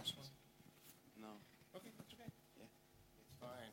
last one? No. Okay, that's okay. It's fine.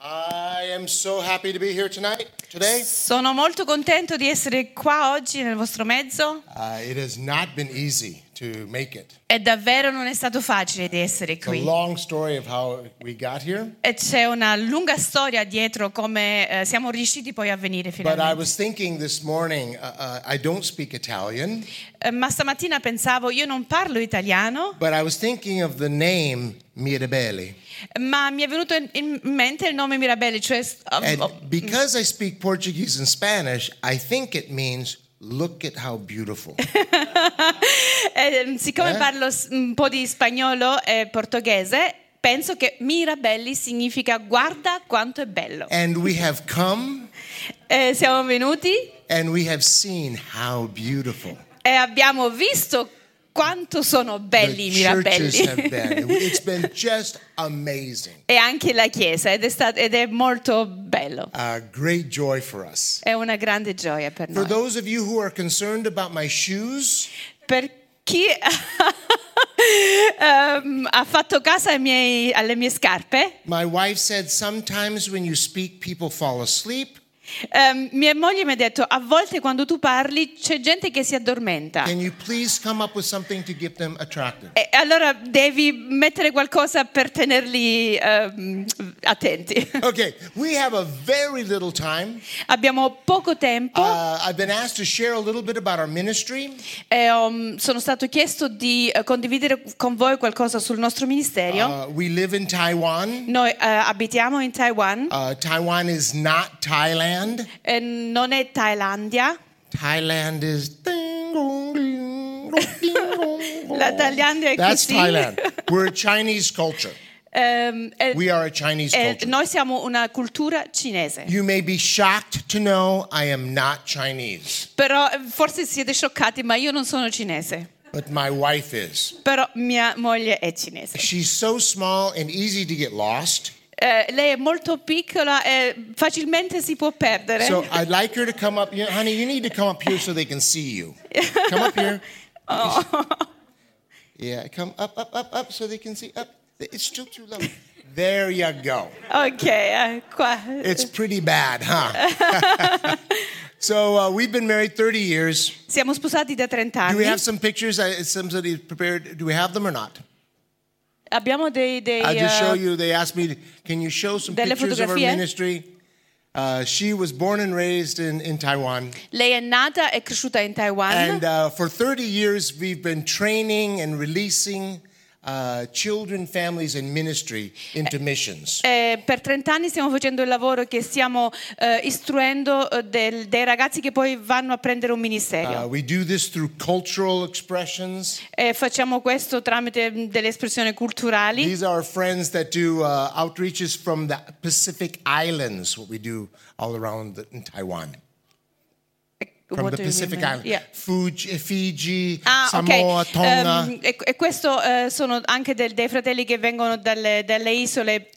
I am so happy to be here tonight, today. Sono molto contento di essere qua oggi nel vostro mezzo. Uh, it has not been easy to make it. E davvero non è stato facile di essere It's a qui. long story of how we got here. E c'è una lunga storia dietro come eh, siamo riusciti poi a venire But I finalmente. was thinking this morning, uh, uh, I don't speak Italian, Eh, ma stamattina pensavo, io non parlo italiano, but I was thinking of the name Mirabelli. ma mi è venuto in, mente il nome Mirabelli, cioè oh, And oh, because I speak Portuguese and Spanish, I think it means look at how beautiful. eh, siccome Eh? parlo un po' di spagnolo e portoghese, penso che Mirabelli significa guarda quanto è bello. and we have come Eh, siamo venuti and we have seen how beautiful e abbiamo visto quanto sono belli i Mirabelli. been. It's been just amazing. e anche la chiesa ed è, stato- ed è molto bello. A great joy for us. È una grande gioia per For noi. those of you who are concerned about my shoes, Per chi ehm, ha fatto caso ai miei- alle mie scarpe, my wife said sometimes when you speak, people fall asleep. Ehm, mia moglie mi ha detto a volte quando tu parli c'è gente che si addormenta. Can you please come up with something to keep them attractive? E allora devi mettere qualcosa per tenerli ehm, attenti. Okay, we have a very little time. Abbiamo poco tempo Uh, I've been asked to share a little bit about our ministry. e um, sono stato chiesto di eh, condividere con voi qualcosa sul nostro ministerio. Uh, we live in Taiwan. Noi eh, abitiamo in Taiwan, Uh, Taiwan is not Thailand. eh, non è Thailandia. Thailand is. La Thailandia è That's così. Thailand. We're a Chinese culture. Ehm, eh, We are a Chinese culture. noi siamo una cultura cinese. You may be shocked to know I am not Chinese, Però eh, forse siete scioccati, ma io non sono cinese. but my wife is. Però mia moglie è cinese. She's so small and easy to get lost. Eh, lei è molto piccola e facilmente si può perdere. So I'd like her to come up. You know, honey, you need to come up here so they can see you. Come up here. Yeah, come up, up, up, up, so they can see. Up. It's still too low. There you go. ok, eh, qua. It's pretty bad, huh? so uh, we've been married 30 years. Siamo sposati da 30 anni. Do we have some pictures? Uh, Somebody prepared. Do we have them or not? Abbiamo dei, dei, I'll just show you. They asked me, can you show some pictures of our ministry? Uh, she was born and raised in, in Taiwan. Lei è nata e cresciuta in Taiwan. And uh, for 30 years, we've been training and releasing uh, children, families, and ministry into missions. Eh, per 30 anni stiamo facendo il lavoro che stiamo eh, istruendo eh, del- dei ragazzi che poi vanno a prendere un ministero. Uh, we do this through cultural expressions. E facciamo questo tramite mh, delle espressioni culturali. These are friends that do uh, outreaches from the Pacific Islands, what we do all around in Taiwan. From the Pacific? Islands. Yeah. Fuji, Fiji, Ah, Samoa, ok. Tonga. Ehm, e, e questo eh, sono anche del- dei fratelli che vengono dalle, dalle isole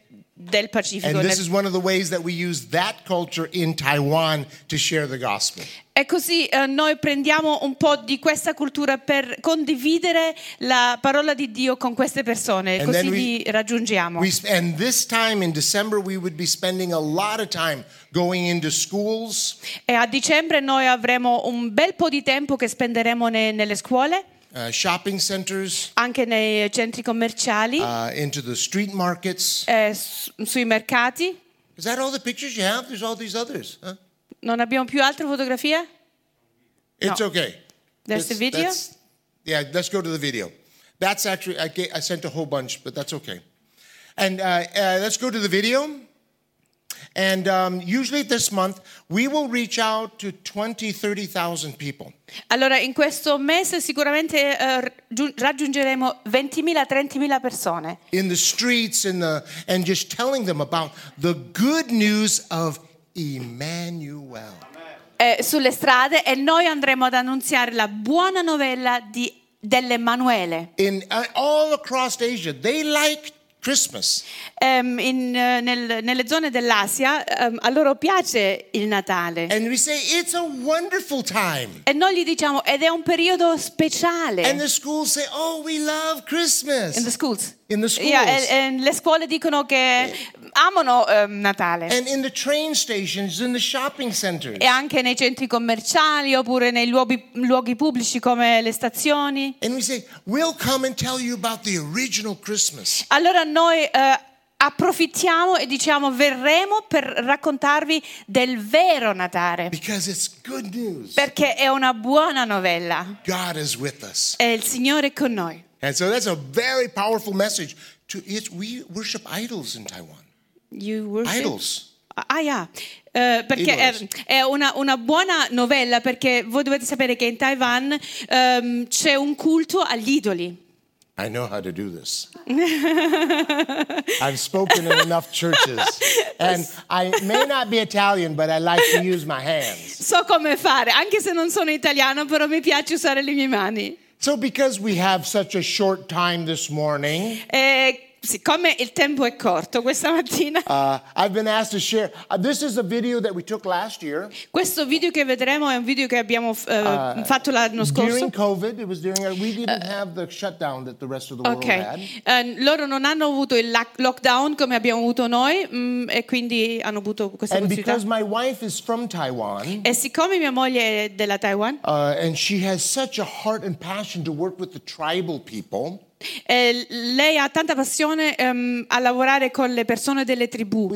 del Pacifico. and this nel- is one of the ways that we use that culture in Taiwan to share the gospel. E così eh, noi prendiamo un po' di questa cultura per condividere la parola di Dio con queste persone, And così we- li raggiungiamo. We, and this time in December, we would be spending a lot of time going into schools, E a dicembre noi avremo un bel po' di tempo che spenderemo ne- nelle scuole, uh, shopping centers, anche nei centri commerciali, uh, into the street markets. eh, su- sui mercati. Is that all the pictures you have? There's all these others. Huh? Non abbiamo più altre fotografie? It's No. okay. There's the video? Yeah, let's go to the video. That's actually, I, ga- I sent a whole bunch, but that's okay. And uh, uh, let's go to the video. And um, usually this month, we will reach out to 20, 30,000 people. Allora, in questo mese sicuramente raggiun- raggiungeremo 20.000-30.000 persone in the streets in the, and just telling them about the good news of Emmanuel. eh, sulle strade e noi andremo ad annunziare la buona novella di- dell'Emanuele. In uh, all across Asia, they like Christmas. Ehm, in, eh, nel- nelle zone dell'Asia ehm, a loro piace il Natale. And we say, it's a wonderful time. E noi gli diciamo, ed è un periodo speciale. And the schools say, oh, we love Christmas. In the schools. In the schools. Yeah, e- e le scuole dicono che amano ehm, Natale. and in the train stations, in the shopping centers. e anche nei centri commerciali oppure nei luoghi, luoghi pubblici come le stazioni. And we say, we'll come and tell you about the original Christmas. Allora noi eh, approfittiamo e diciamo verremo per raccontarvi del vero Natale, perché è una buona novella God is with us. e il Signore è con noi. And so that's a very powerful message. To, we worship idols in Taiwan. You worship- Idols. Ah, yeah. Eh, perché è, è una, una buona novella perché voi dovete sapere che in Taiwan ehm, c'è un culto agli idoli. I know how to do this. I've spoken in enough churches. And I may not be Italian, but I like to use my hands. So come fare, anche se non sono italiano, però mi piace usare le mie mani. So, because we have such a short time this morning, E siccome il tempo è corto questa mattina, uh, I've been asked to share. Uh, this is a video that we took last year questo video che vedremo è un video che abbiamo eh, fatto l'anno scorso. during COVID. It was during, uh, we didn't have the shutdown that the rest of the world Ok, had. Eh, loro non hanno avuto il lac- lockdown come abbiamo avuto noi mm, e quindi hanno avuto questa And because my wife is from Taiwan, E siccome mia moglie è della Taiwan, uh, and she has such a heart and passion to work with the tribal people, eh, lei ha tanta passione ehm, a lavorare con le persone delle tribù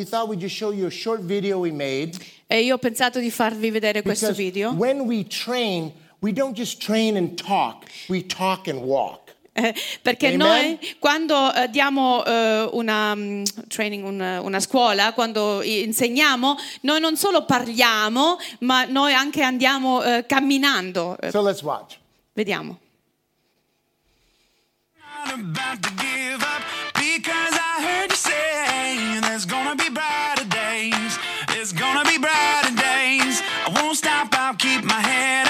made. e io ho pensato di farvi vedere questo video. when we train, we don't just train and talk, we talk and walk. Eh, perché Amen. noi quando eh, diamo eh, una mm, training, una, una scuola, quando insegniamo, noi non solo parliamo, ma noi anche andiamo eh, camminando. So vediamo. Not about to give up because I heard you say there's gonna be brighter days. There's gonna be brighter days. I won't stop, I'll keep my head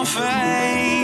your face.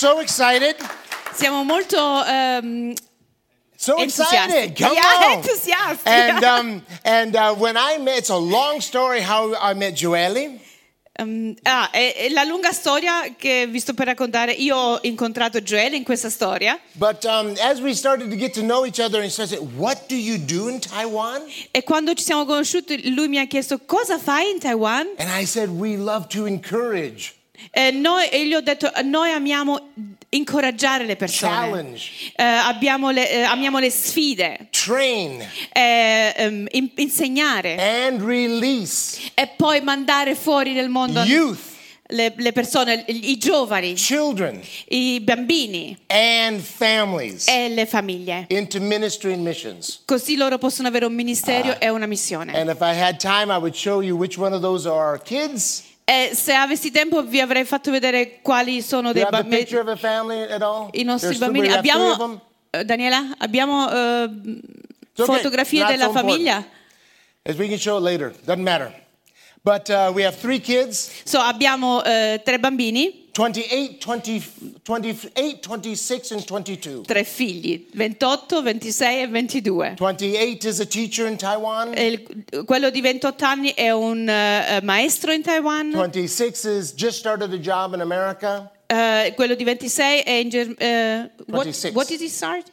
So excited. Siamo molto ehm, So excited. Come Yeah, on. entusiasti. And, um, and uh, when I met, it's a long story how I met Joelle. ehm, ah, è, è la lunga storia che vi sto per raccontare. Io ho incontrato Joel in questa storia But um, said, do do e quando ci siamo conosciuti lui mi ha chiesto cosa fai in Taiwan And I said, We love to encourage, e, noi, e gli ho detto noi amiamo incoraggiare le persone. challenge, Eh, abbiamo le, eh, amiamo le sfide, train, eh, ehm, in- insegnare. And release. E poi mandare fuori nel mondo le, le persone, i giovani, children, i bambini. And families. E le famiglie. into ministry and missions. Così loro possono avere un ministero e una missione. And if I had time, I would show you which one of those are our kids. E se avessi tempo vi avrei fatto vedere quali sono dei bambini, i nostri bambini. Abbiamo, eh, Daniela, abbiamo eh, okay. fotografie Not della so famiglia? As we can show later, doesn't matter. But uh, we have three kids So, abbiamo eh, tre bambini, 28, 20, 28, 26, and 22. tre figli, 28, 26 e 22. 28 is a teacher in Taiwan. Il- quello di 28 anni è un eh, maestro in Taiwan, 26 is just started a job in America. eh, quello di 26 è in Germania. what, 26. what did he start?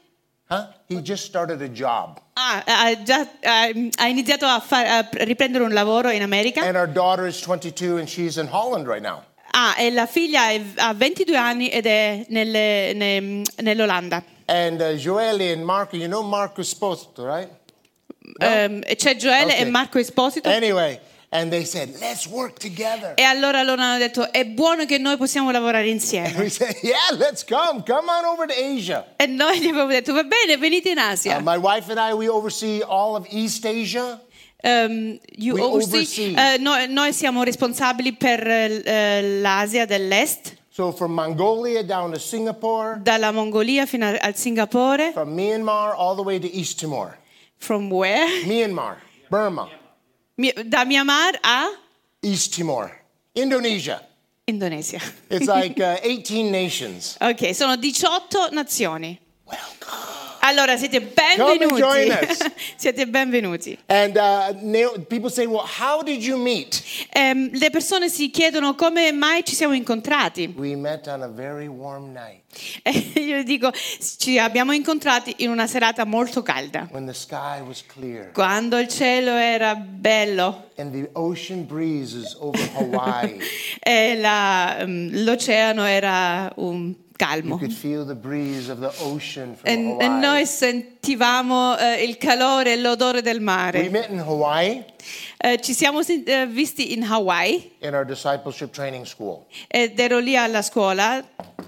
Huh? He just started a job. Ah, ha, già, ha- iniziato a, fa- a riprendere un lavoro in America. And our daughter is 22 and she's in Holland right now. Ah, e la figlia è- ha 22 anni ed è nelle- ne- nell'Olanda. And uh, Joelle and Marco, you know Marco Esposito, right? Ehm, e c'è Joele Ok. e Marco Esposito. Anyway, and they said, let's work together. E allora loro hanno detto: È buono che noi possiamo lavorare And insieme. we said, yeah, let's come. Come on over to Asia. E noi gli abbiamo detto: Va bene, venite in Uh, Asia. my wife and I, we oversee all of East Asia. Ehm, you oversee- eh, noi, noi siamo responsabili per eh, l'Asia dell'Est, So from Mongolia down to Singapore, dalla Mongolia fino a- al Singapore. from Myanmar all the way to East Timor. From where? Myanmar, Burma, Mi- Da Myanmar a East Timor, Indonesia. Indonesia. It's like uh, 18 nations. Ok, sono 18 nazioni. Welcome. Allora siete Come and join benvenuti. us. siete benvenuti. And uh, people say, well, how did you meet? Ehm, le persone si chiedono come mai ci siamo incontrati. We met on a very warm night E io dico, ci abbiamo incontrati in una serata molto calda, when the sky was clear quando il cielo era bello and the ocean breeze is over Hawaii. e la- ehm, l'oceano era un calmo. E, e noi sentivamo eh, il calore e l'odore del We mare. met in Hawaii Eh, ci siamo eh, visti in Hawaii in our discipleship training school. ed ero lì alla scuola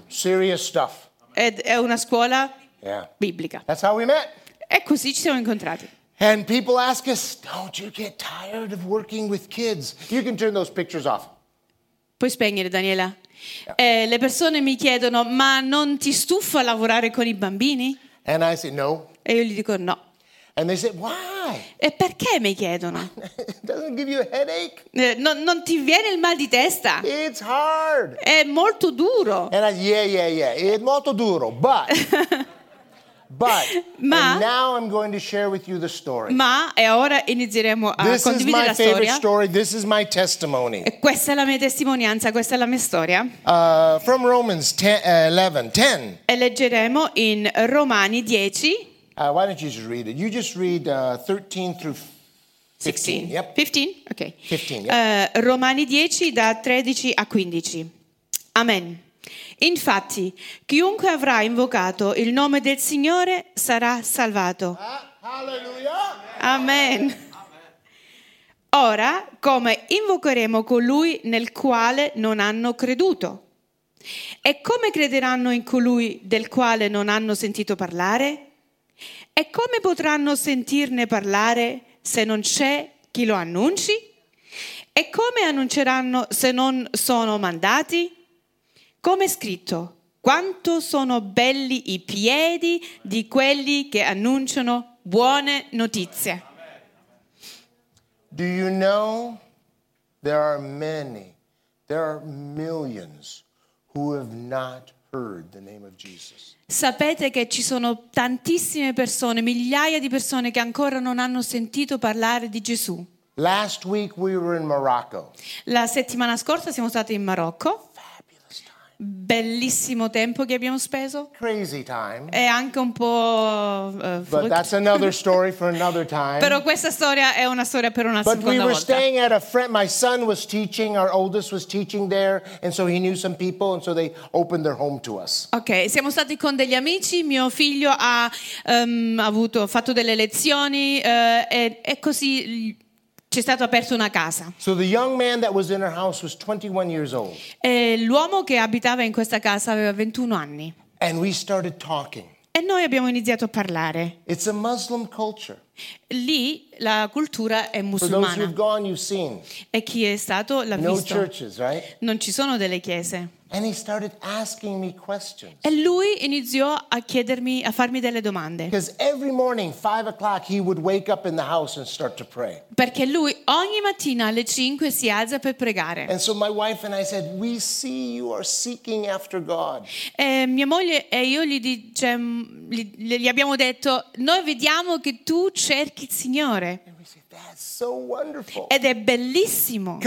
Serious stuff. ed è una scuola Yeah. biblica. That's how we met. E così ci siamo incontrati. And people ask us, don't you get tired of working with kids? You can turn those pictures off. Puoi spegnere, Daniela? Eh, le persone mi chiedono, ma non ti stufa lavorare con i bambini? And I say, no. E io gli dico no. And they say, why? E perché mi chiedono? doesn't give you a headache. Eh, non, non ti viene il mal di testa? It's hard. È molto duro. And I, yeah, yeah, yeah. It's molto duro. But, but, Ma- now I'm going to share with you the story. Ma, e ora inizieremo a This is condividere la storia. story. This is my testimony. Questa è la mia testimonianza, questa è la mia storia. Uh, from Romans 10, uh, 11, 10. E leggeremo in Romani 10, Uh, why don't you just read it? You just read uh, 13 through 15. 16. Yep. 15? Ok. 15, Eh, Romani 10 da 13 a 15. Amen. Infatti, chiunque avrà invocato il nome del Signore sarà salvato. Hallelujah. Amen. Ora, come invocheremo colui nel quale non hanno creduto? E come crederanno in colui del quale non hanno sentito parlare? E come potranno sentirne parlare se non c'è chi lo annunci? E come annunceranno se non sono mandati? Come è scritto, quanto sono belli i piedi di quelli che annunciano buone notizie. Do you know there are many, there are millions who have not heard the name of Jesus. Sapete che ci sono tantissime persone, migliaia di persone che ancora non hanno sentito parlare di Gesù. Last week we were in Morocco. La settimana scorsa siamo stati in Marocco. Bellissimo tempo che abbiamo speso Crazy time. e anche un po' eh, But that's another story for another time. Però questa storia è una storia per una But we seconda were volta. staying at a friend. My son was teaching. Our oldest was teaching there, and so he knew some people, and so they opened their home to us. Ok, siamo stati con degli amici, mio figlio ha ehm, avuto, fatto delle lezioni eh, e, e così ci è stata aperta una casa. So the young man that was in our house was 21 years old, E l'uomo che abitava in questa casa aveva 21 anni e noi abbiamo iniziato a parlare. It's a Muslim culture. Lì la cultura è musulmana gone, you've e chi è stato l'ha no visto. churches, right? Non ci sono delle chiese. And he started asking me questions. E lui iniziò a chiedermi, a farmi delle domande. Morning. Perché lui ogni mattina alle 5 si alza per pregare. And so said. E mia moglie e io gli, dice- gli- gli abbiamo detto, noi vediamo che tu cerchi il Signore. Ed è bellissimo.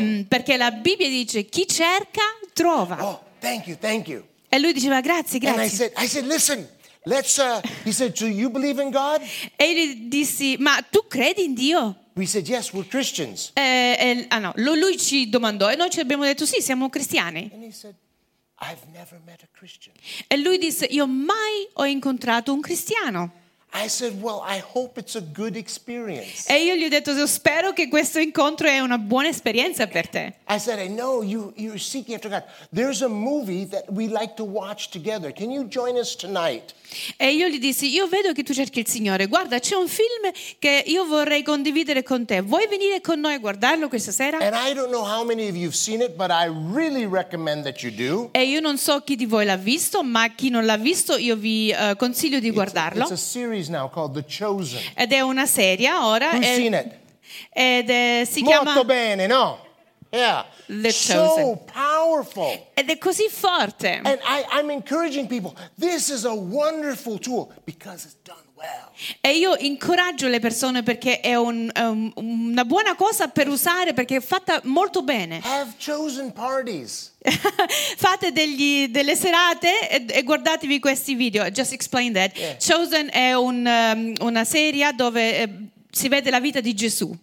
Mm, Perché la Bibbia dice chi cerca trova. Oh, thank you, thank you. E lui diceva grazie, And I grazie. said, I said, listen, let's uh he said, Do you believe in God? E io gli dissi, ma tu credi in Dio? We said, Yes, we're Christians. E- e- ah no, lui, lui ci domandò e noi ci abbiamo detto sì, siamo cristiani. And he said, E lui disse, io mai ho incontrato un cristiano. I said, Well, I hope it's a good experience. E io gli ho detto, "Io spero che questo incontro è una buona esperienza per te. I said, I know you, you're seeking after God. There's a movie that we like to watch together. Can you join us tonight? E io gli dissi, io vedo che tu cerchi il Signore, guarda c'è un film che io vorrei condividere con te, vuoi venire con noi a guardarlo questa sera? And I don't know how many of you have seen it, but I really recommend that you do. E io non so chi di voi l'ha visto, ma chi non l'ha visto io vi eh, consiglio di guardarlo. It's a series now called The Chosen. Ed è una serie ora. Who's e- seen it? Ed è, si Molto chiama... bene, no? Yeah. The so powerful. Ed è così forte. And I, I'm encouraging people. This is a wonderful tool because it's done. E io incoraggio le persone perché è un- un- una buona cosa per usare perché è fatta molto bene. Fate degli- delle serate e, e guardatevi questi video. Just explain that. Yeah. Chosen è un, um, una serie dove eh, si vede la vita di Gesù.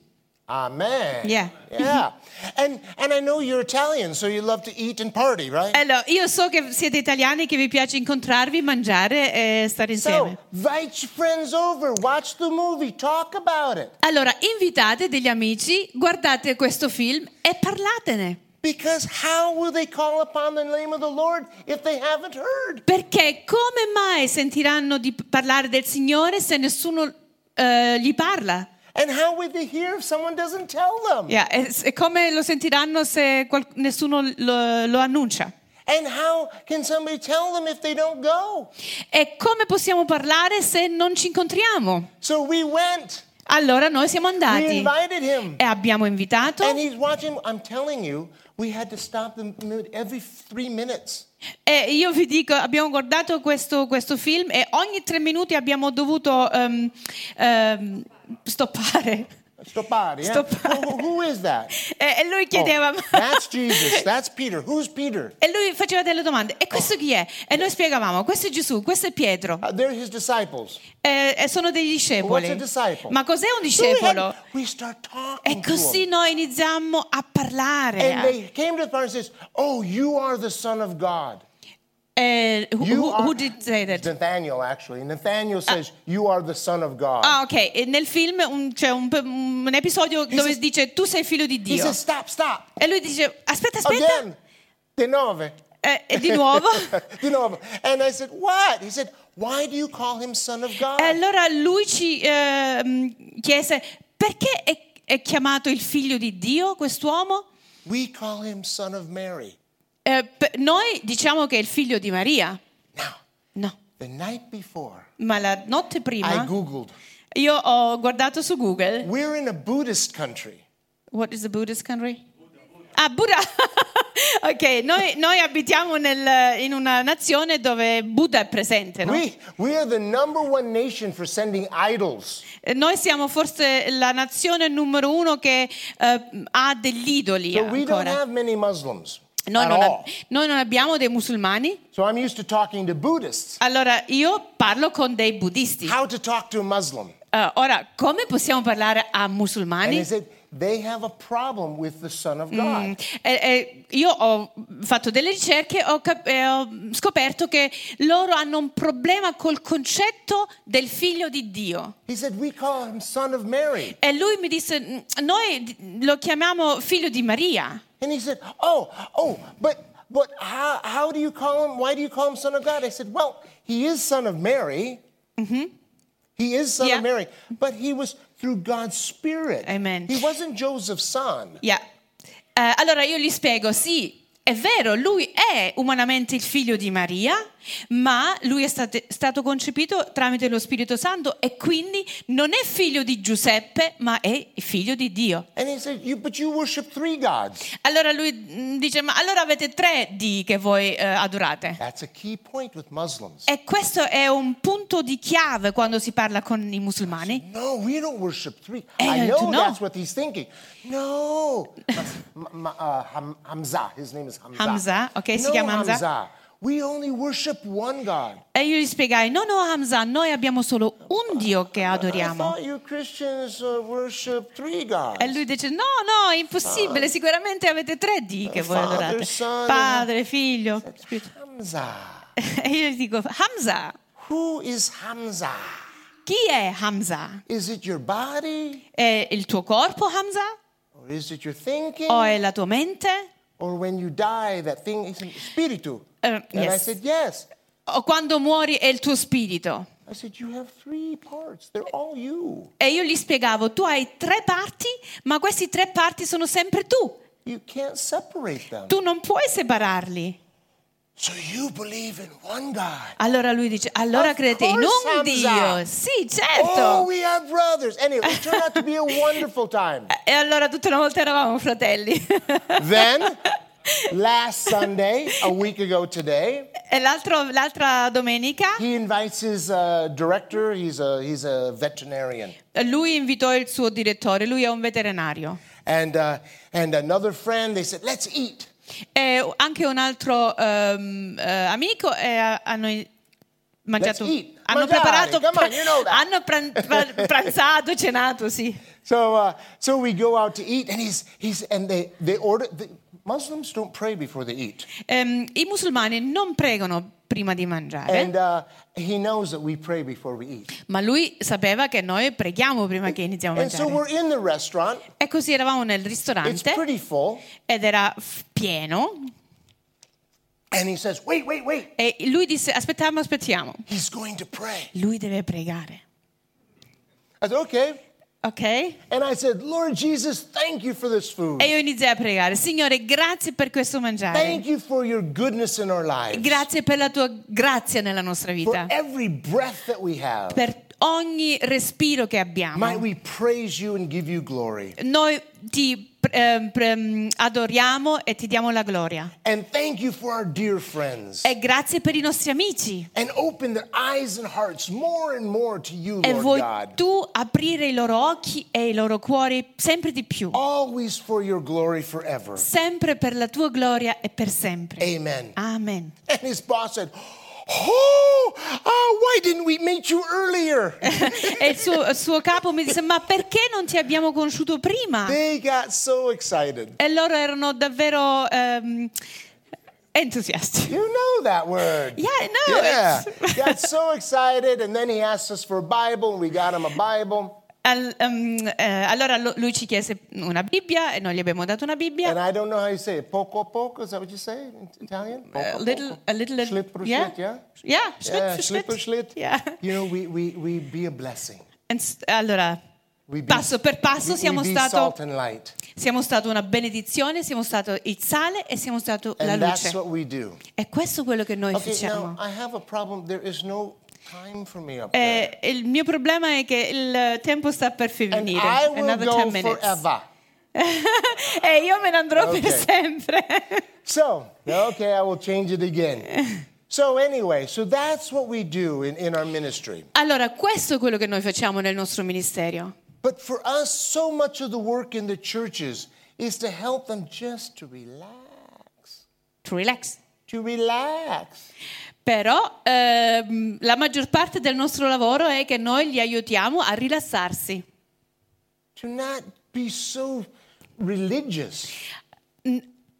Amen. Yeah. Yeah. And and I know you're Italian, so you love to eat and party, right? Allora, io so che siete italiani, che vi piace incontrarvi, mangiare e stare insieme. So invite your friends over, watch the movie, talk about it. Allora, invitate degli amici, guardate questo film e parlatene. Because how will they call upon the name of the Lord if they haven't heard? Perché come mai sentiranno di parlare del Signore se nessuno eh, gli parla? And how would they hear if someone doesn't tell them? Yeah, e, e come lo sentiranno se qual- nessuno lo, lo annuncia? And how can somebody tell them if they don't go? E come possiamo parlare se non ci incontriamo? So we went. Allora noi siamo We andati invited him. e abbiamo invitato And he's watching. I'm telling you, we had to stop them every three minutes. e io vi dico, abbiamo guardato questo, questo film e ogni tre minuti abbiamo dovuto ehm, ehm, stoppare. Stoppare, yeah? Stoppare. Who, who is that? E, e lui Oh, chiedeva... that's Jesus. That's Peter. Who's Peter? E lui faceva delle domande. E questo chi è? E noi spiegavamo, questo è Gesù, questo è Pietro. Uh, they're his disciples. E, e sono dei What's discepoli. a disciple? Ma cos'è un So we, had- discepolo? we start E talking to così noi iniziamo a And parlare. they came to the and says, "Oh, you are the Son of God." Eh, who, who- are- who did say that? Nathaniel, actually. Nathaniel says, "You are the Son of God." Ah, ok. E nel film un- c'è un, un episodio dove says- dice tu sei figlio di he Dio. says, "Stop, stop." E lui dice aspetta, aspetta. Again, di nove. E, e di nuovo. di nuovo. And I said, "What?" He said, "Why do you call him Son of God?" E allora lui ci ehm, chiese perché è, è chiamato il figlio di Dio quest'uomo? we call him Son of Mary. Eh, noi diciamo che è il figlio di Maria. No. night before, Ma la notte prima io ho guardato su Google. We're in a Buddhist country. What is the Buddhist country? Ah, Buddha. ok, noi, noi abitiamo nel- in una nazione dove Buddha è presente, no? We, we are the number one nation for sending idols. Eh, Noi siamo forse la nazione numero uno che eh, ha degli idoli So we don't ancora. have many Muslims Noi non, ab- noi non abbiamo dei musulmani, So I'm used to to allora io parlo con dei buddisti. To. Eh, ora, come possiamo parlare a musulmani? Mm, eh, eh, io ho fatto delle ricerche e ho, cap- e ho scoperto che loro hanno un problema col concetto del figlio di Dio. Said. E lui mi disse, "Mm, noi lo chiamiamo figlio di Maria. And he said, Oh, oh, but but how, how do you call him? Why do you call him Son of God? I said, Well, he is Son of Mary. He is Son Mm-hmm. Yeah. of Mary, but he was through God's Spirit. Amen. He wasn't Joseph's son. Yeah. Eh, allora io gli spiego, sì, è vero, lui è umanamente il figlio di Maria, ma lui è state- stato concepito tramite lo Spirito Santo e quindi non è figlio di Giuseppe, ma è figlio di Dio. And he said, you, But you worship three gods. Allora lui mm, dice, ma allora avete tre di che voi eh, adorate? That's a key point with Muslims. E questo è un punto di chiave quando si parla con i musulmani. No, we don't worship three. Eh, I know no. that's what he's thinking. No. Ma- ma- uh, Ham- Hamza, his name is Hamza. Hamza, ok, si no, chiama Hamza. We only worship one God. E io gli spiegai, no, no, Hamza, noi abbiamo solo un Dio che adoriamo. uh. E lui dice: No, no, è impossibile. Sicuramente avete tre D che voi adorate: Padre, Figlio. E io gli dico: Hamza, Who is Hamza? chi è Hamza? Is it your body? È il tuo corpo, Hamza? Or is it your thinking? O è la tua mente? Or when you die, that thing is spiritu? Uh, I yes. said, yes. O quando muori è il tuo spirito? I said, you have three parts. They're all you. E io gli spiegavo: Tu hai tre parti, ma questi tre parti sono sempre tu. You can't separate them. Tu non puoi separarli. Allora lui dice: Allora credete in un Hamza. Dio? Sì, Oh, certo. brothers. Anyway, it turned out to be a wonderful time. E allora tutte una volta eravamo fratelli. Then, last Sunday, a week ago today, E l'altro- l'altra domenica he invites his uh, director. He's a he's a veterinarian, lui invitò il suo direttore, lui è un veterinario. and uh, and another friend. They said, "Let's eat." E anche un altro ehm, eh, amico e hanno mangiato, hanno Mangiare, preparato, on, you know hanno pran- pra- pranzato, cenato, sì. So uh, so we go out to eat, and he's he's and they they order. The, Muslims don't pray before they eat, Ehm, I musulmani non pregano prima di mangiare, and uh, he knows that we pray before we eat. ma lui sapeva che noi preghiamo prima che iniziamo a so mangiare. restaurant. E così eravamo nel ristorante full, ed era f- pieno and he says, "Wait, wait, wait." e lui disse aspettiamo, aspettiamo. Lui deve pregare, I said, "Okay." Ok? And I said, Lord Jesus, thank you for this food. E io iniziai a pregare, Signore, grazie per questo mangiare. Thank you for your goodness in our lives. Grazie per la tua grazia nella nostra For vita, every breath that we have. per ogni respiro che abbiamo. Might we praise you and give you glory. Noi ti adoriamo e ti diamo la gloria. And thank you for our dear friends. E grazie per i nostri amici. And open their eyes and hearts more and more to you, E Lord vuoi God. tu aprire i loro occhi e i loro cuori sempre di più. Always for your glory forever. Sempre per la tua gloria e per sempre. Amen. Amen. And his boss said, Oh, uh, why didn't we meet you earlier? E il suo, il suo capo mi disse: Ma perché non ti abbiamo conosciuto prima? they got so excited. E loro erano davvero ehm, entusiasti. You know that word. Yeah, I know Yeah. Got so excited, and then he asked us for a Bible, and we got him a Bible. Al- ehm, eh, allora lo- lui ci chiese una Bibbia e noi gli abbiamo dato una Bibbia. And I don't know how you say it. Poco a poco, is that what you say in Italian? Poco A little, a little, Schlitt per yeah, Schlitt, yeah? yeah, Schritt Yeah, für Schlitt per Schritt. Schlitt. Yeah. You know, we, we, we be a blessing. And allora, be, passo per passo we, siamo we stato, siamo stato una benedizione, siamo stato il sale e siamo stato la And luce. what we do. E questo è quello che noi Okay, facciamo. now I have a problem. There is no time for me up there. Eh, il mio problema è che il tempo sta per finire. I will Another go 10 minutes. forever. e io me ne andrò per Ok. sempre. So, okay, I will change it again. So, anyway, so that's what we do in, in our ministry. Allora, questo è quello che noi facciamo nel nostro ministero. But for us, so much of the work in the churches is to help them just to relax. To relax. To relax. Però ehm, la maggior parte del nostro lavoro è che noi li aiutiamo a rilassarsi, To not be so religious.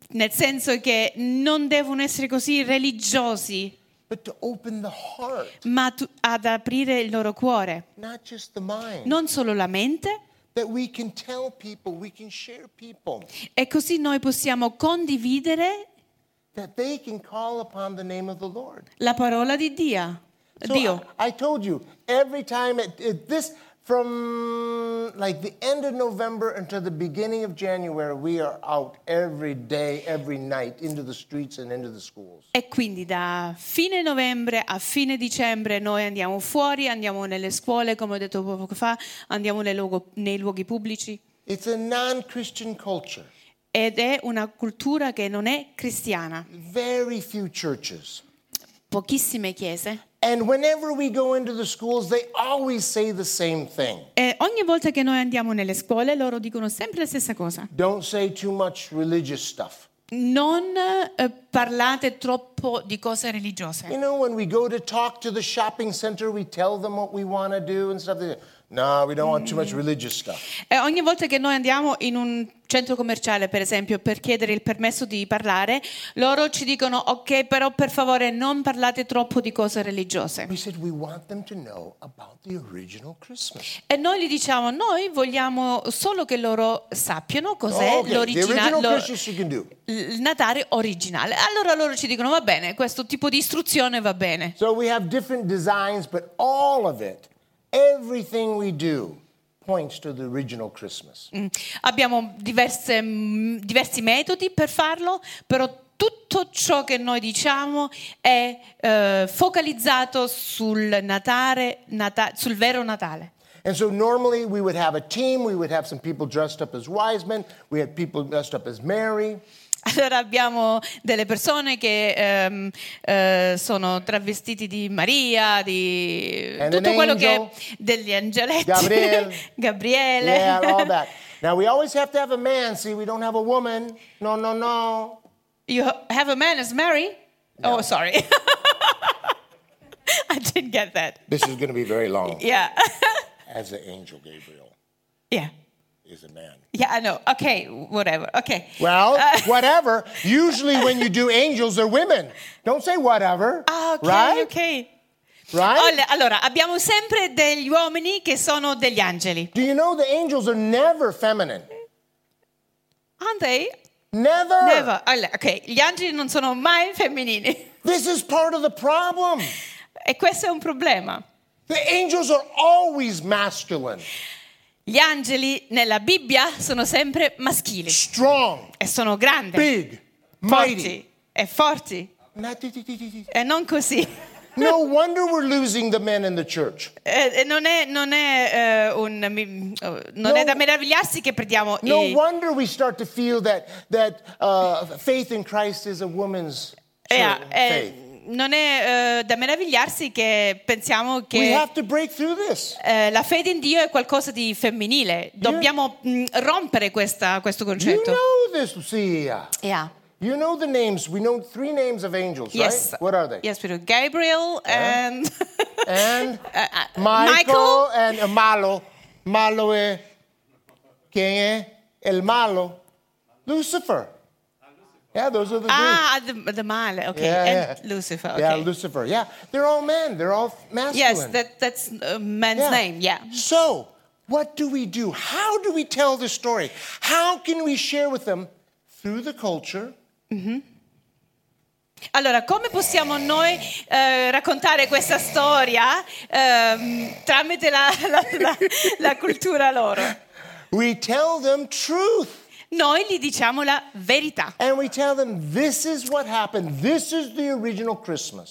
nel senso che non devono essere così religiosi, but to open the heart, ma tu- ad aprire il loro cuore, not just the mind. non solo la mente, That we can tell people, we can share people, e così noi possiamo condividere that they can call upon the name of the Lord. la parola di Dio. So Dio. I, I told you, every time at, at this, from like the end of November until the beginning of January, we are out every day, every night into the streets and into the schools. E quindi da fine novembre a fine dicembre noi andiamo fuori, andiamo nelle scuole, come ho detto poco fa, andiamo nei, luogo- nei luoghi pubblici. It's a non Christian culture. Ed è una cultura che non è cristiana. Very few churches. Pochissime chiese. And whenever we go into the schools, they always say the same thing. E ogni volta che noi andiamo nelle scuole loro dicono sempre la stessa cosa. Don't say too much religious stuff. Non eh, parlate troppo di cose religiose. You know, when we go to talk to the shopping center, we tell them what we want to do and stuff. Say, no, we don't want too much religious stuff. E ogni volta che noi andiamo in un centro commerciale, per esempio, per chiedere il permesso di parlare, loro ci dicono ok, però per favore non parlate troppo di cose religiose. We said we want them to know about the original Christmas. E noi gli diciamo, noi vogliamo solo che loro sappiano cos'è Oh, okay. The l'originale, original lo- Christmas you can do. il Natale originale. Allora loro ci dicono va bene, questo tipo di istruzione va bene. So we have different designs, but all of it, everything we do, points to the original Christmas. Mm. Abbiamo diverse, mm, diversi metodi per farlo, però tutto ciò che noi diciamo è eh, focalizzato sul Natale, Nata- sul vero Natale. And so normally we would have a team, we would have some people dressed up as wise men, we had people dressed up as Mary. Allora abbiamo delle persone che ehm, eh, sono travestiti di Maria, di And tutto an quello che angel. degli angeletti, Gabriele. Gabriele. Yeah, all that. Now we always have to have a man, see, we don't have a woman. No, no, no. You have a man as Mary? Oh, sorry. I didn't get that. This is going to be very long. Yeah. As the angel Gabriel yeah. Is a man. Yeah, I know. Okay, whatever. Okay. Well, Uh, whatever. Usually when you do angels, they're women. Don't say whatever. Ah, ok, right? ok. Right? Allora, abbiamo sempre degli uomini che sono degli angeli. Do you know the angels are never feminine? Aren't they? Never. Never. Allora, ok, gli angeli non sono mai femminili. This is part of the problem. E questo è un problema. The angels are always masculine, Gli angeli nella Bibbia sono sempre maschili strong, e sono grandi, big, mighty. forti e forti e non così. No wonder we're losing the men in the church. Eh, non è, non è, eh, un, oh, non No. è da meravigliarsi che perdiamo No i, wonder we start to feel that that uh, faith in Christ is a woman's Eh, eh, faith. Non è eh, da meravigliarsi che pensiamo We che have to break through this. eh, la fede in Dio è qualcosa di femminile. Dobbiamo mh, rompere questa- questo You concetto. know this, Lucia. Yeah. You know the names. We know three names of angels, Yes. right? What are they? Yes, we do. Gabriel and And Uh, uh, Michael, Michael. and uh, Malo. Malo è ¿Quién es el malo? Lucifer. Yeah, those are the ah, the, the male. Okay, Yeah, and yeah. Lucifer. Okay. Yeah, Lucifer. Yeah, they're all men. They're all masculine. yes, that, that's a man's Yeah. name. Yeah. So, what do we do? How do we tell the story? How can we share with them through the culture? Mm-hmm. Allora, come possiamo noi eh, raccontare questa storia ehm, tramite la, la- la- la cultura loro? We tell them truth. Noi gli diciamo la verità them happened.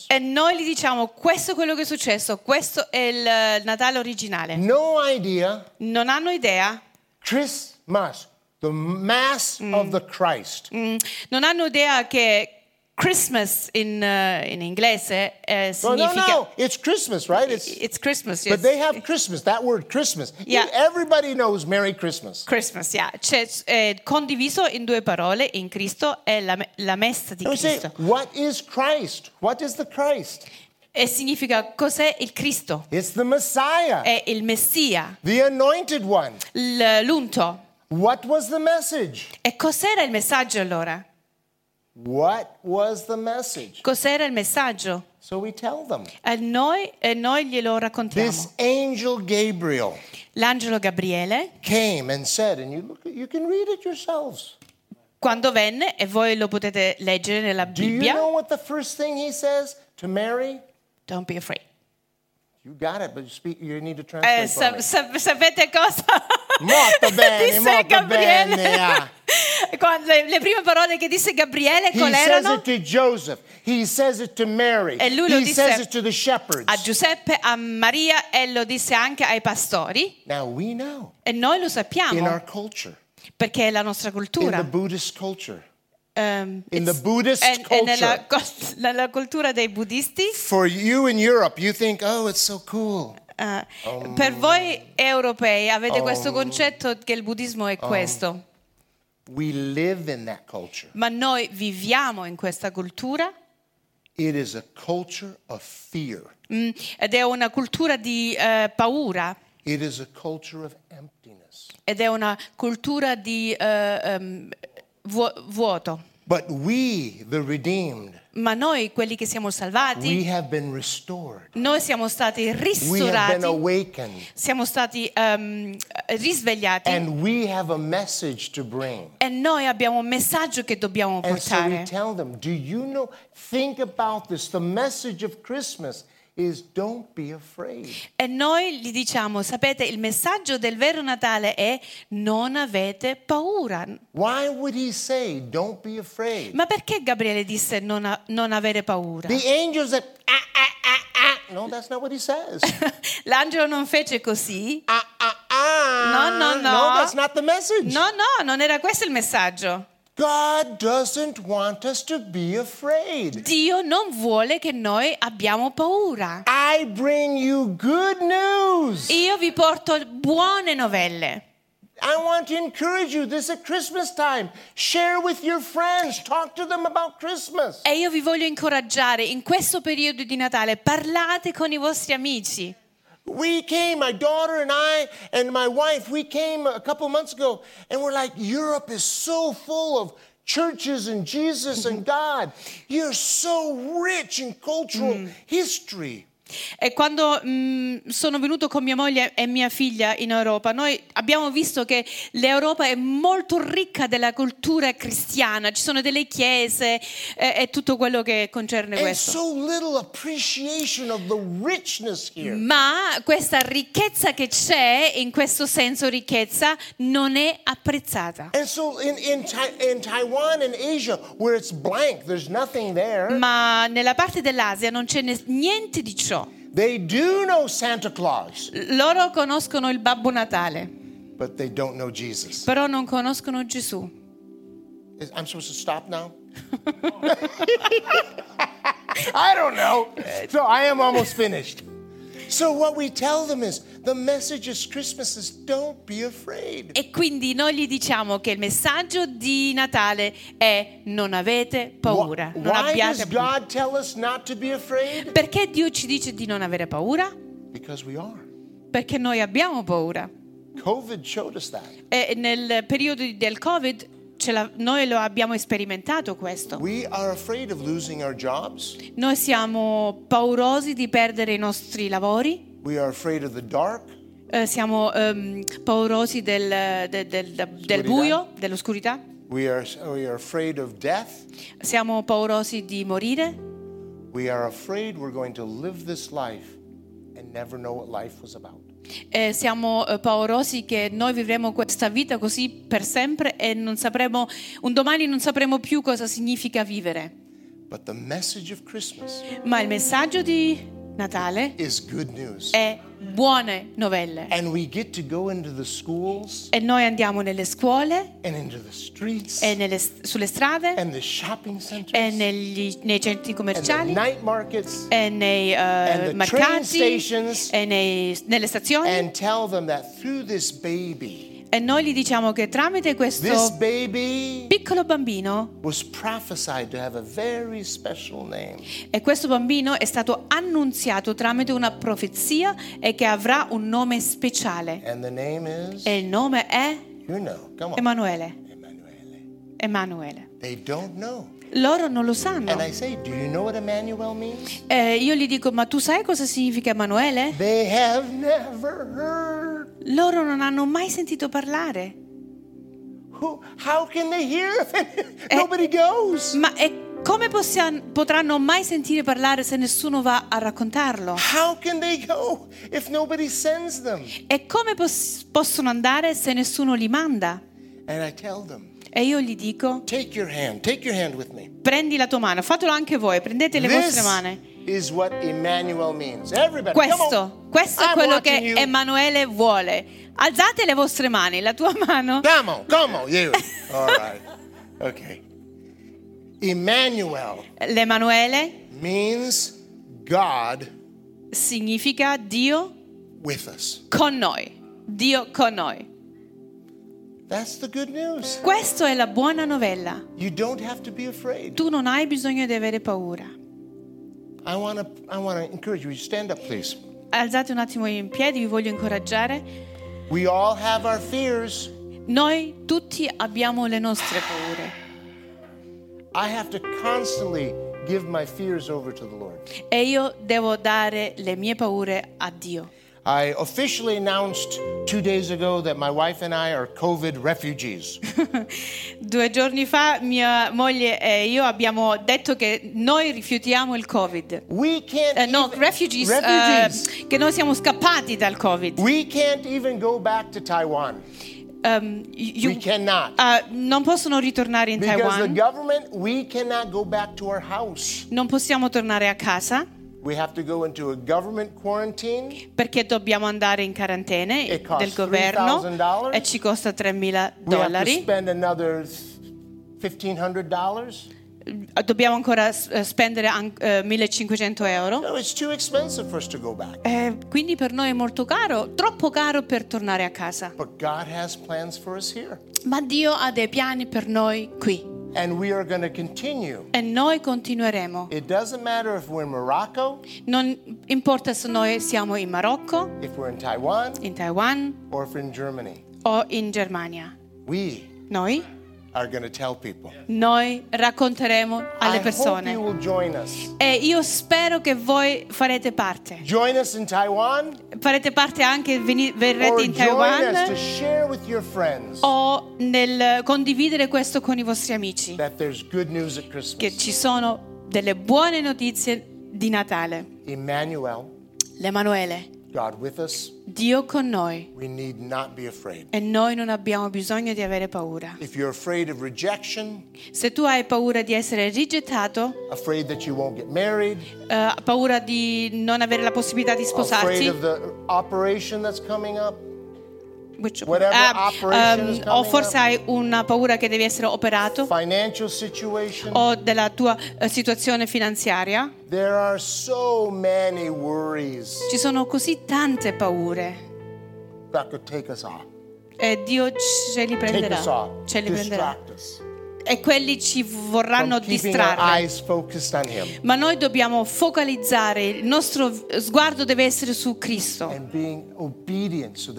E noi gli diciamo questo è quello che è successo, questo è il Natale originale. No idea. Non hanno idea. Christmas. the mass of the Christ. Mm, non hanno idea che Christmas in, eh, in inglese eh, No, no, significa... no. It's Christmas, right? It's, It's Christmas, yes. but they have Christmas, that word Christmas. Yeah. Everybody knows Merry Christmas. Christmas, yeah. C'è eh, condiviso in due parole in Cristo è la, la messa di we say, Cristo. what is Christ? What is the Christ? E significa cos'è il Cristo? It's the Messiah, È il Messia, the anointed one. l'unto. What was the message? E cos'era il messaggio allora? What was the message? Cos'era il messaggio? So we tell them. E noi, e noi glielo raccontiamo. This angel Gabriel L'angelo Gabriele, came and said, and you look, you can read it yourselves. quando venne, e voi lo potete leggere nella Do you Bibbia, know what the first thing he says to Mary? don't be afraid. You got it, but you speak. You need to Eh, translate. sa- for me. sa- sapete cosa? Molto bene, disse molto Gabriele? bene, ah. Quando- le, le prime parole che disse Gabriele He qual says erano? it to Joseph. He says it to Mary. E lui lo he disse says it to the shepherds. A Giuseppe, a Maria e lo disse anche ai pastori. Now we know E noi lo in sappiamo our culture, perché è la nostra in cultura. the Buddhist culture, Ehm, in the Buddhist è- è nella, culture. cos- nella cultura dei buddisti. for you in Europe, you think, oh, it's so cool. eh, per voi europei avete questo concetto che il buddismo è questo, We live in that culture. ma noi viviamo in questa cultura It is a culture of fear. mm, ed è una cultura di eh, paura It is a culture of emptiness. ed è una cultura di eh, vuo- vuoto. But we, the redeemed, Ma noi, quelli che siamo we salvati, have been restored. noi siamo stati We have been ristorati, awakened. siamo stati ehm, risvegliati And we have a message to bring. e noi abbiamo un messaggio che dobbiamo And so we portare. tell them, do you know, think about this. The message of Christmas is don't be afraid. E noi gli diciamo, sapete, il messaggio del vero Natale è non avete paura. Why would he say, don't be afraid? Ma perché Gabriele disse non, a- non avere paura? The angels that, ah, ah, ah, ah. No, that's not what he says. L'angelo non fece così. ah, ah, ah. No, no, no. No, that's not the message. No, no, non era questo il messaggio. God doesn't want us to be afraid. Dio non vuole che noi abbiamo paura. I bring you good news. Io vi porto buone novelle. I want to encourage you. This is Christmas time. Share with your friends. Talk to them about Christmas. E io vi voglio incoraggiare in questo periodo di Natale, parlate con i vostri amici. We came, my daughter and I and my wife, we came a couple months ago and we're like, Europe is so full of churches and Jesus and God. You're so rich in cultural mm. history. E quando mm, sono venuto con mia moglie e mia figlia in Europa, noi abbiamo visto che l'Europa è molto ricca della cultura cristiana, ci sono delle chiese eh, e tutto quello che concerne questo. so. Ma questa ricchezza che c'è, in questo senso ricchezza, non è apprezzata. So in, in, in Taiwan Asia, there, Ma nella parte dell'Asia non c'è niente di ciò. They do know Santa Claus, Loro conoscono il Babbo Natale, but they don't know Jesus. però non conoscono Gesù. Is- I'm supposed to stop now? I don't know. So I am almost finished. So what we tell them is the message of Christmas is don't be afraid. E quindi noi gli diciamo che il messaggio di Natale è non avete paura, Why, non abbiate does paura. God tell us not to be afraid? Perché Dio ci dice di non avere paura? Because we are. Perché noi abbiamo paura. COVID showed us that. E nel periodo del Covid noi lo abbiamo sperimentato questo. Noi siamo paurosi di perdere i nostri lavori, eh, siamo ehm, paurosi del, del- del- del buio, dell'oscurità, We are, we are siamo paurosi di morire, We are afraid we're going to live this life and never know what life was about. Eh, siamo eh, paurosi che noi vivremo questa vita così per sempre e non sapremo, un domani non sapremo più cosa significa vivere. Ma il messaggio di Natale is good news. è buone novelle. And we get to go into the schools E noi andiamo nelle scuole, and into the streets e nelle- sulle strade, and the shopping centers e negli- nei centri and the commerciali, night markets e nei and the train mercati, stations e nei- nelle stazioni. and tell them that through this baby, E noi gli diciamo che tramite questo baby piccolo bambino, was prophesied to have a very special name. e questo bambino è stato annunziato tramite una profezia e che avrà un nome speciale. And the name is, E il nome è you know, Emanuele. Emanuele. Emanuele. They don't know. Loro non lo sanno. And I say, do you know what Emmanuel means? Eh, io gli dico, ma tu sai cosa significa Emanuele? They have never heard. Loro non hanno mai sentito parlare. Who, how can they hear if nobody goes? Ma e come possiamo- potranno mai sentire parlare se nessuno va a raccontarlo? How can they go if nobody sends them? E come pos- possono andare se nessuno li manda? And I tell them, E io gli dico, take your hand, take your hand with me. prendi la tua mano, fatelo anche voi, prendete le This vostre mani. Is what Emmanuel means. Everybody, come on. Questo, questo è quello che you. Emanuele vuole. Alzate le vostre mani, la tua mano. Come on, come on, you. All right. Okay. Emmanuel L'Emanuele means God significa Dio with us. con noi. Dio con noi. That's the good news. Questo è la buona novella. You don't have to be afraid. Tu non hai bisogno di avere paura. I want to I want to encourage you. Stand up, please. Alzate un attimo in piedi, vi voglio incoraggiare. We all have our fears. Noi tutti abbiamo le nostre paure I have to constantly give my fears over to the Lord. e io devo dare le mie paure a Dio. I officially announced two days ago that my wife and I are COVID refugees. Due giorni fa mia moglie e io abbiamo detto che noi rifiutiamo il Covid. We can't Eh, no, even- refugees, refugees. eh, che noi siamo scappati dal Covid. We can't even go back to Taiwan. Um, you- We cannot. eh, non possono ritornare in Because the Taiwan, government, we cannot go back to our house. non possiamo tornare a casa We have to go into a government quarantine. perché dobbiamo andare in quarantena del governo $3,000. e ci costa 3.000 We have to dollari. $1,500. Dobbiamo ancora eh, spendere an- eh, 1.500 euro. No, it's too expensive for us to go back. Eh, quindi per noi è molto caro, troppo caro per tornare a casa. But God has plans for us here. Ma Dio ha dei piani per noi qui And we are going to continue. e noi continueremo. It doesn't matter if we're in Morocco, Non importa se noi siamo in Marocco, if we're in Taiwan, in Taiwan or if we're in Germany. o in Germania. We Noi, are going to tell people. noi racconteremo alle I hope you persone. will join us. E io spero che voi farete parte. Join us in Taiwan Farete parte anche, verrete in join us to Taiwan share with your friends o nel condividere questo con i vostri amici. that there's good news at Che Christmas. ci sono delle buone notizie di Natale. Emmanuel, L'Emanuele, God with us. Dio con noi. We need not be afraid. E noi non abbiamo bisogno di avere paura. If you're afraid of rejection, Se tu hai paura di essere rigettato, afraid that you won't get married, eh, paura di non avere la possibilità di afraid sposarti, of the operation that's coming up, which- is ehm, o coming forse hai una paura che devi essere operato o della tua eh, situazione finanziaria, so ci sono così tante paure. e Dio ce li prenderà, ce li prenderà. E quelli ci vorranno distrarre. Ma noi dobbiamo focalizzare, il nostro sguardo deve essere su Cristo. So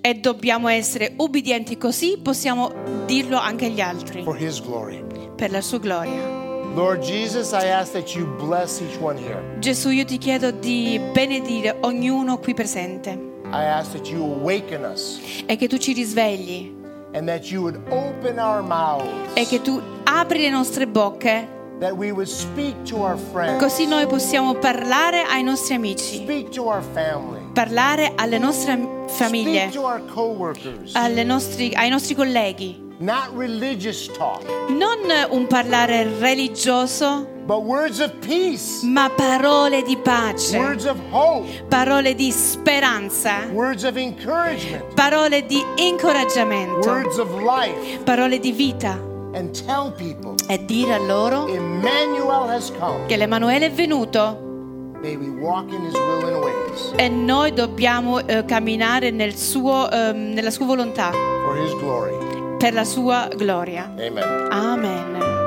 e dobbiamo essere ubbidienti così possiamo dirlo anche agli altri. Per la sua gloria. Lord Jesus, I ask that you bless each one here. Gesù, io ti chiedo di benedire ognuno qui presente. I ask that you awaken us. E che tu ci risvegli and that you would open our mouths, e che tu apri le nostre bocche. That we would speak to our friends, così noi possiamo parlare ai nostri amici, speak to our family, parlare alle nostre speak famiglie, to our coworkers, alle nostri- ai nostri colleghi not religious talk, Non un parlare religioso, but words of peace, ma parole di pace, words of hope, parole di speranza, words of encouragement, parole di incoraggiamento, words of life, parole di vita. And tell people e dire a loro Emmanuel has come. che l'Emanuele è venuto. May we walk in his will and ways. E noi dobbiamo eh, camminare nel suo, ehm, nella sua volontà. For his glory. Per la sua gloria. Amen. Amen.